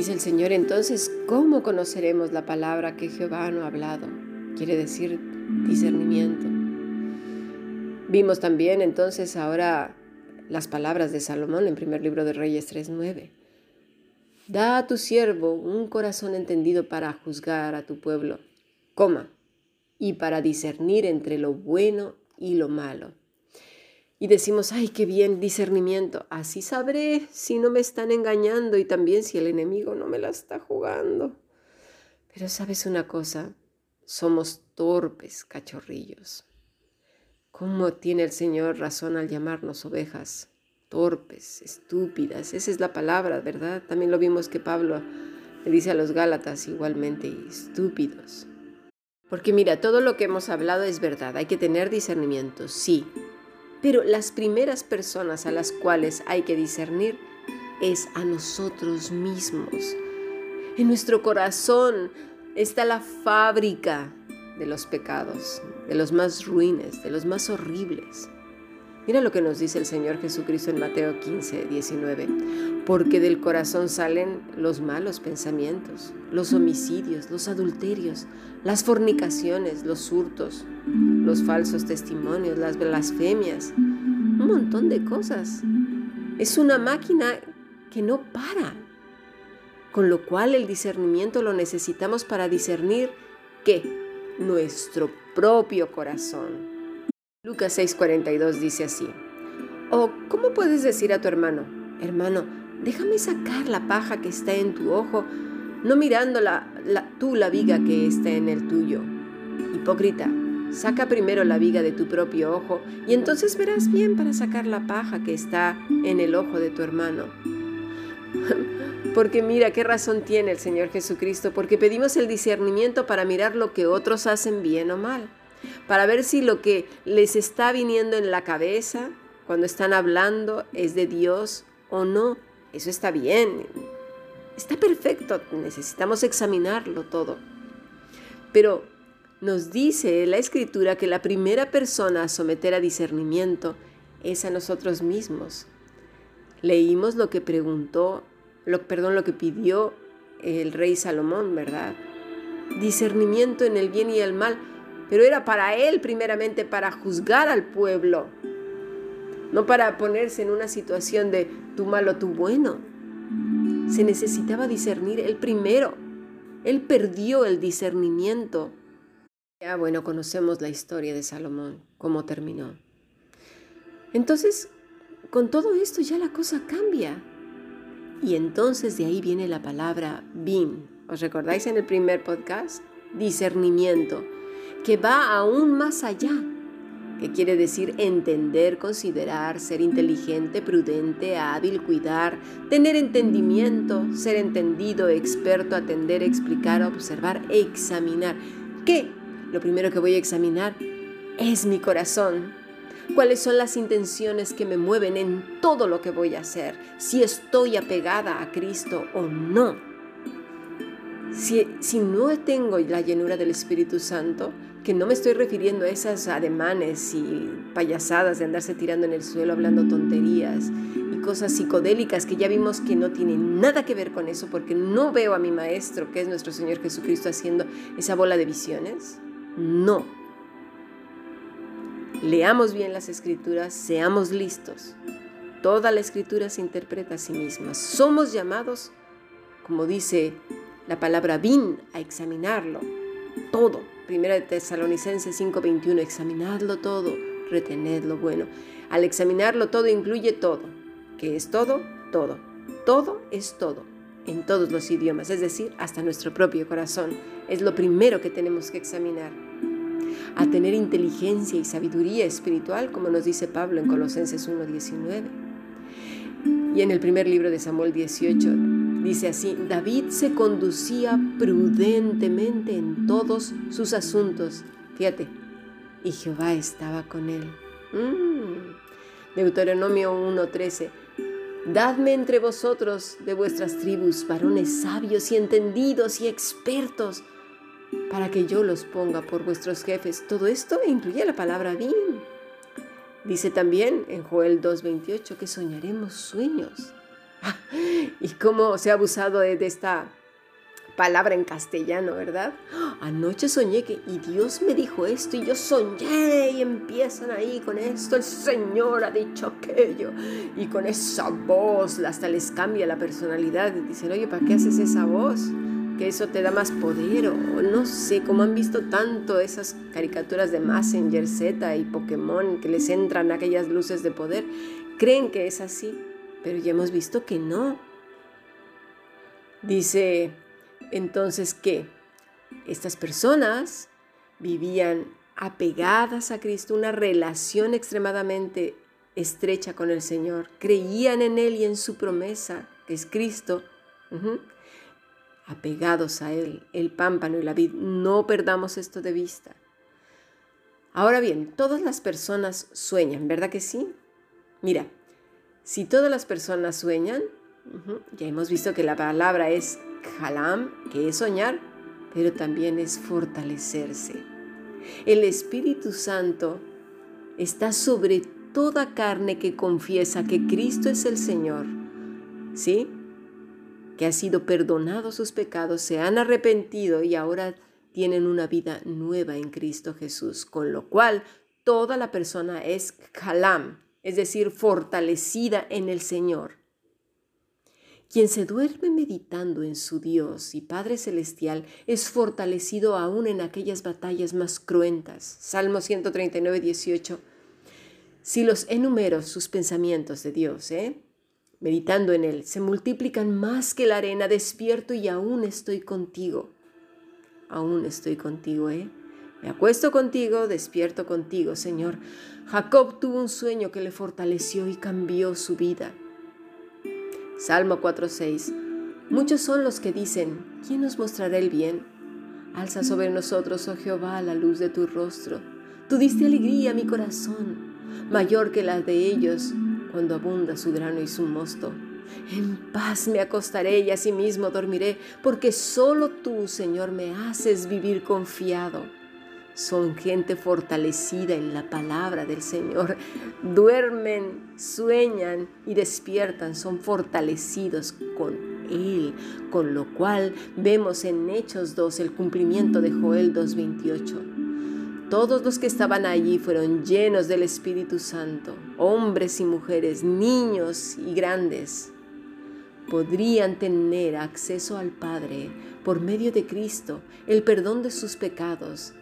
Dice el Señor, entonces, ¿cómo conoceremos la palabra que Jehová no ha hablado? Quiere decir discernimiento. Vimos también entonces ahora las palabras de Salomón en primer libro de Reyes 3.9. Da a tu siervo un corazón entendido para juzgar a tu pueblo, coma, y para discernir entre lo bueno y lo malo y decimos, ay, qué bien, discernimiento. Así sabré si no me están engañando y también si el enemigo no me la está jugando. Pero sabes una cosa, somos torpes cachorrillos. ¿Cómo tiene el Señor razón al llamarnos ovejas? Torpes, estúpidas. Esa es la palabra, ¿verdad? También lo vimos que Pablo le dice a los Gálatas igualmente, estúpidos. Porque mira, todo lo que hemos hablado es verdad, hay que tener discernimiento, sí, pero las primeras personas a las cuales hay que discernir es a nosotros mismos. En nuestro corazón está la fábrica de los pecados, de los más ruines, de los más horribles. Mira lo que nos dice el Señor Jesucristo en Mateo 15, 19. Porque del corazón salen los malos pensamientos, los homicidios, los adulterios, las fornicaciones, los hurtos, los falsos testimonios, las blasfemias, un montón de cosas. Es una máquina que no para. Con lo cual el discernimiento lo necesitamos para discernir que nuestro propio corazón. Lucas 6:42 dice así. O, ¿cómo puedes decir a tu hermano, hermano, déjame sacar la paja que está en tu ojo, no mirando la, tú la viga que está en el tuyo? Hipócrita, Saca primero la viga de tu propio ojo y entonces verás bien para sacar la paja que está en el ojo de tu hermano. Porque mira qué razón tiene el Señor Jesucristo, porque pedimos el discernimiento para mirar lo que otros hacen bien o mal, para ver si lo que les está viniendo en la cabeza cuando están hablando es de Dios o no. Eso está bien, está perfecto, necesitamos examinarlo todo. Pero nos dice la escritura que la primera persona a someter a discernimiento es a nosotros mismos. Leímos lo que preguntó, perdón, lo que pidió el rey Salomón, ¿verdad? Discernimiento en el bien y el mal, pero era para él primeramente para juzgar al pueblo, no para ponerse en una situación de tu malo, tu bueno. Se necesitaba discernir él primero. Él perdió el discernimiento ya bueno, conocemos la historia de Salomón, cómo terminó. Entonces, con todo esto ya la cosa cambia. Y entonces de ahí viene la palabra bin. ¿Os recordáis en el primer podcast? Discernimiento, que va aún más allá, que quiere decir entender, considerar, ser inteligente, prudente, hábil, cuidar, tener entendimiento, ser entendido, experto, atender, explicar, observar, examinar. ¿Qué? lo primero que voy a examinar es mi corazón. ¿Cuáles son las intenciones que me mueven en todo lo que voy a hacer? Si estoy apegada a Cristo o no. Si, si no tengo la llenura del Espíritu Santo, que no me estoy refiriendo a esas ademanes y payasadas de andarse tirando en el suelo hablando tonterías y cosas psicodélicas que ya vimos que no tienen nada que ver con eso porque no veo a mi Maestro, que es nuestro Señor Jesucristo, haciendo esa bola de visiones. No. Leamos bien las escrituras, seamos listos. Toda la escritura se interpreta a sí misma. Somos llamados, como dice la palabra bin, a examinarlo. Todo. Primera de Tesalonicenses 5:21, examinadlo todo, retenedlo bueno. Al examinarlo todo incluye todo. ¿Qué es todo? Todo. Todo es todo en todos los idiomas, es decir, hasta nuestro propio corazón. Es lo primero que tenemos que examinar. A tener inteligencia y sabiduría espiritual, como nos dice Pablo en Colosenses 1.19. Y en el primer libro de Samuel 18 dice así, David se conducía prudentemente en todos sus asuntos. Fíjate, y Jehová estaba con él. Mm. Deuteronomio 1.13 Dadme entre vosotros de vuestras tribus varones sabios y entendidos y expertos, para que yo los ponga por vuestros jefes. Todo esto incluye la palabra bin. Dice también en Joel 2.28 que soñaremos sueños. y cómo se ha abusado de, esta palabra en castellano, ¿verdad? Anoche soñé que, y Dios me dijo esto, y yo soñé, y empiezan ahí con esto, el Señor ha dicho aquello, y con esa voz hasta les cambia la personalidad, y dicen, oye, ¿para qué haces esa voz? Que eso te da más poder, o no sé, como han visto tanto esas caricaturas de Messenger Z y Pokémon, que les entran aquellas luces de poder, creen que es así, pero ya hemos visto que no. Dice entonces que estas personas vivían apegadas a Cristo, una relación extremadamente estrecha con el Señor, creían en Él y en su promesa, que es Cristo, apegados a Él, el pámpano y la vid. No perdamos esto de vista. Ahora bien, todas las personas sueñan, ¿verdad que sí? Mira, si todas las personas sueñan, ya hemos visto que la palabra es halam, que es soñar, pero también es fortalecerse. El Espíritu Santo está sobre toda carne que confiesa que Cristo es el Señor, ¿sí? Que ha sido perdonado sus pecados, se han arrepentido y ahora tienen una vida nueva en Cristo Jesús, con lo cual toda la persona es halam, es decir, fortalecida en el Señor. Quien se duerme meditando en su Dios y Padre Celestial es fortalecido aún en aquellas batallas más cruentas. Salmo 139, 18. Si los enumero sus pensamientos de Dios, ¿eh? meditando en Él, se multiplican más que la arena, despierto y aún estoy contigo. Aún estoy contigo, ¿eh? Me acuesto contigo, despierto contigo, Señor. Jacob tuvo un sueño que le fortaleció y cambió su vida. Salmo 4:6. Muchos son los que dicen, ¿quién nos mostrará el bien? Alza sobre nosotros, oh Jehová, la luz de tu rostro. Tú diste alegría a mi corazón, mayor que la de ellos cuando abunda su grano y su mosto. En paz me acostaré y asimismo dormiré, porque solo tú, Señor, me haces vivir confiado son gente fortalecida en la palabra del Señor. Duermen, sueñan y despiertan, son fortalecidos con Él, con lo cual vemos en Hechos 2 el cumplimiento de Joel 2.28. Todos los que estaban allí fueron llenos del Espíritu Santo, hombres y mujeres, niños y grandes. Podrían tener acceso al Padre por medio de Cristo, el perdón de sus pecados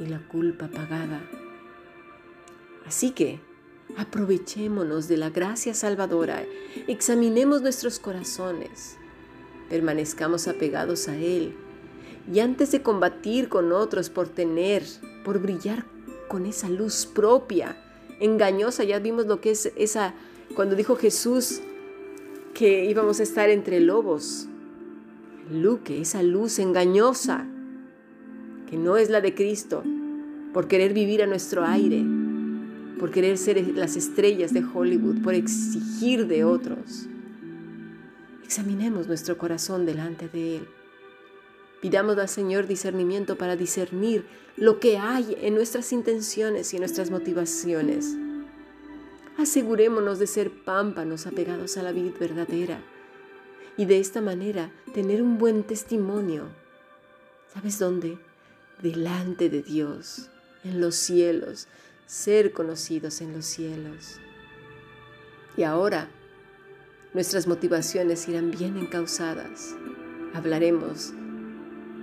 y la culpa pagada. Así que aprovechémonos de la gracia salvadora, examinemos nuestros corazones, permanezcamos apegados a Él y antes de combatir con otros por tener, por brillar con esa luz propia, engañosa, ya vimos lo que es esa, cuando dijo Jesús que íbamos a estar entre lobos, Luque, esa luz engañosa que no es la de Cristo, por querer vivir a nuestro aire, por querer ser las estrellas de Hollywood, por exigir de otros. Examinemos nuestro corazón delante de Él. Pidamos al Señor discernimiento para discernir lo que hay en nuestras intenciones y en nuestras motivaciones. Asegurémonos de ser pámpanos apegados a la vida verdadera y de esta manera tener un buen testimonio. ¿Sabes dónde? Delante de Dios, en los cielos, ser conocidos en los cielos. Y ahora nuestras motivaciones irán bien encausadas. Hablaremos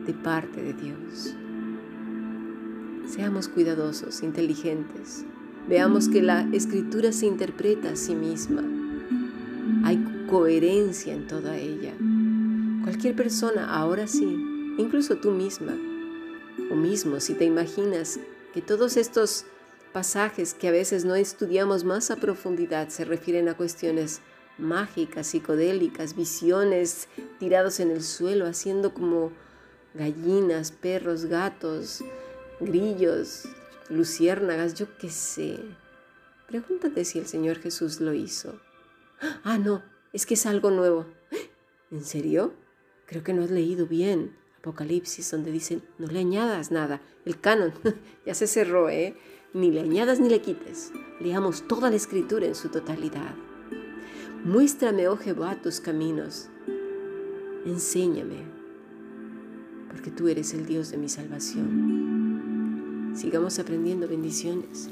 de parte de Dios. Seamos cuidadosos, inteligentes. Veamos que la escritura se interpreta a sí misma. Hay coherencia en toda ella. Cualquier persona, ahora sí, incluso tú misma, mismo si te imaginas que todos estos pasajes que a veces no estudiamos más a profundidad se refieren a cuestiones mágicas, psicodélicas, visiones tirados en el suelo, haciendo como gallinas, perros, gatos, grillos, luciérnagas, yo qué sé. Pregúntate si el Señor Jesús lo hizo. Ah, no, es que es algo nuevo. ¿En serio? Creo que no has leído bien. Apocalipsis, donde dicen, no le añadas nada, el canon ya se cerró, ¿eh? Ni le añadas ni le quites. Leamos toda la escritura en su totalidad. Muéstrame, oh Jehová, tus caminos. Enséñame, porque tú eres el Dios de mi salvación. Sigamos aprendiendo bendiciones.